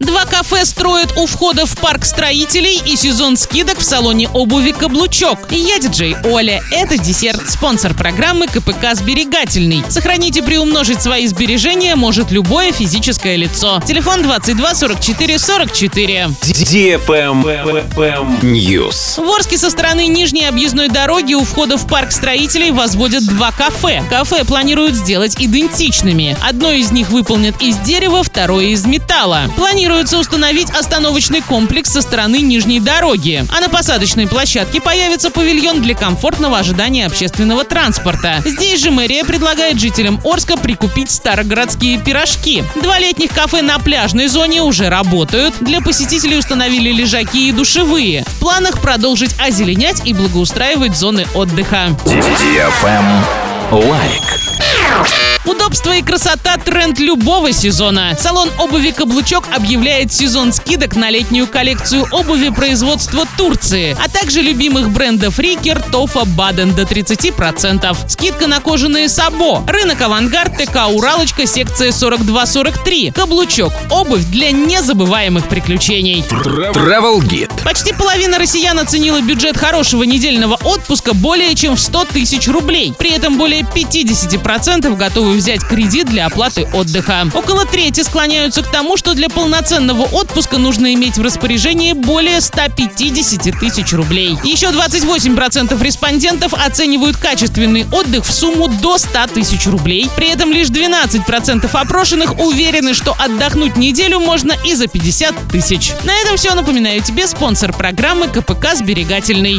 Два кафе строят у входа в парк строителей и сезон скидок в салоне обуви «Каблучок». Я диджей Оля. Это десерт, спонсор программы КПК «Сберегательный». Сохранить и приумножить свои сбережения может любое физическое лицо. Телефон 22 44 44. News. В Орске со стороны Нижней объездной дороги у входа в парк строителей возводят два кафе. Кафе планируют сделать идентичными. Одно из них выполнят из дерева, второе из металла. Планируют планируется установить остановочный комплекс со стороны Нижней дороги. А на посадочной площадке появится павильон для комфортного ожидания общественного транспорта. Здесь же мэрия предлагает жителям Орска прикупить старогородские пирожки. Два летних кафе на пляжной зоне уже работают. Для посетителей установили лежаки и душевые. В планах продолжить озеленять и благоустраивать зоны отдыха. Лайк. Удобство и красота – тренд любого сезона. Салон обуви «Каблучок» объявляет сезон скидок на летнюю коллекцию обуви производства Турции, а также любимых брендов Rieker, Tofa, Baden до 30%. Скидка на кожаные Сабо. Рынок «Авангард», ТК «Уралочка», секция 42-43. «Каблучок» – обувь для незабываемых приключений. Travel Guide. Почти половина россиян оценила бюджет хорошего недельного отпуска более чем в 100 тысяч рублей. При этом более 50% готовы взять кредит для оплаты отдыха. Около трети склоняются к тому, что для полноценного отпуска нужно иметь в распоряжении более 150 тысяч рублей. Еще 28% респондентов оценивают качественный отдых в сумму до 100 тысяч рублей. При этом лишь 12% опрошенных уверены, что отдохнуть неделю можно и за 50 тысяч. На этом все. Напоминаю тебе спонсор программы КПК «Сберегательный».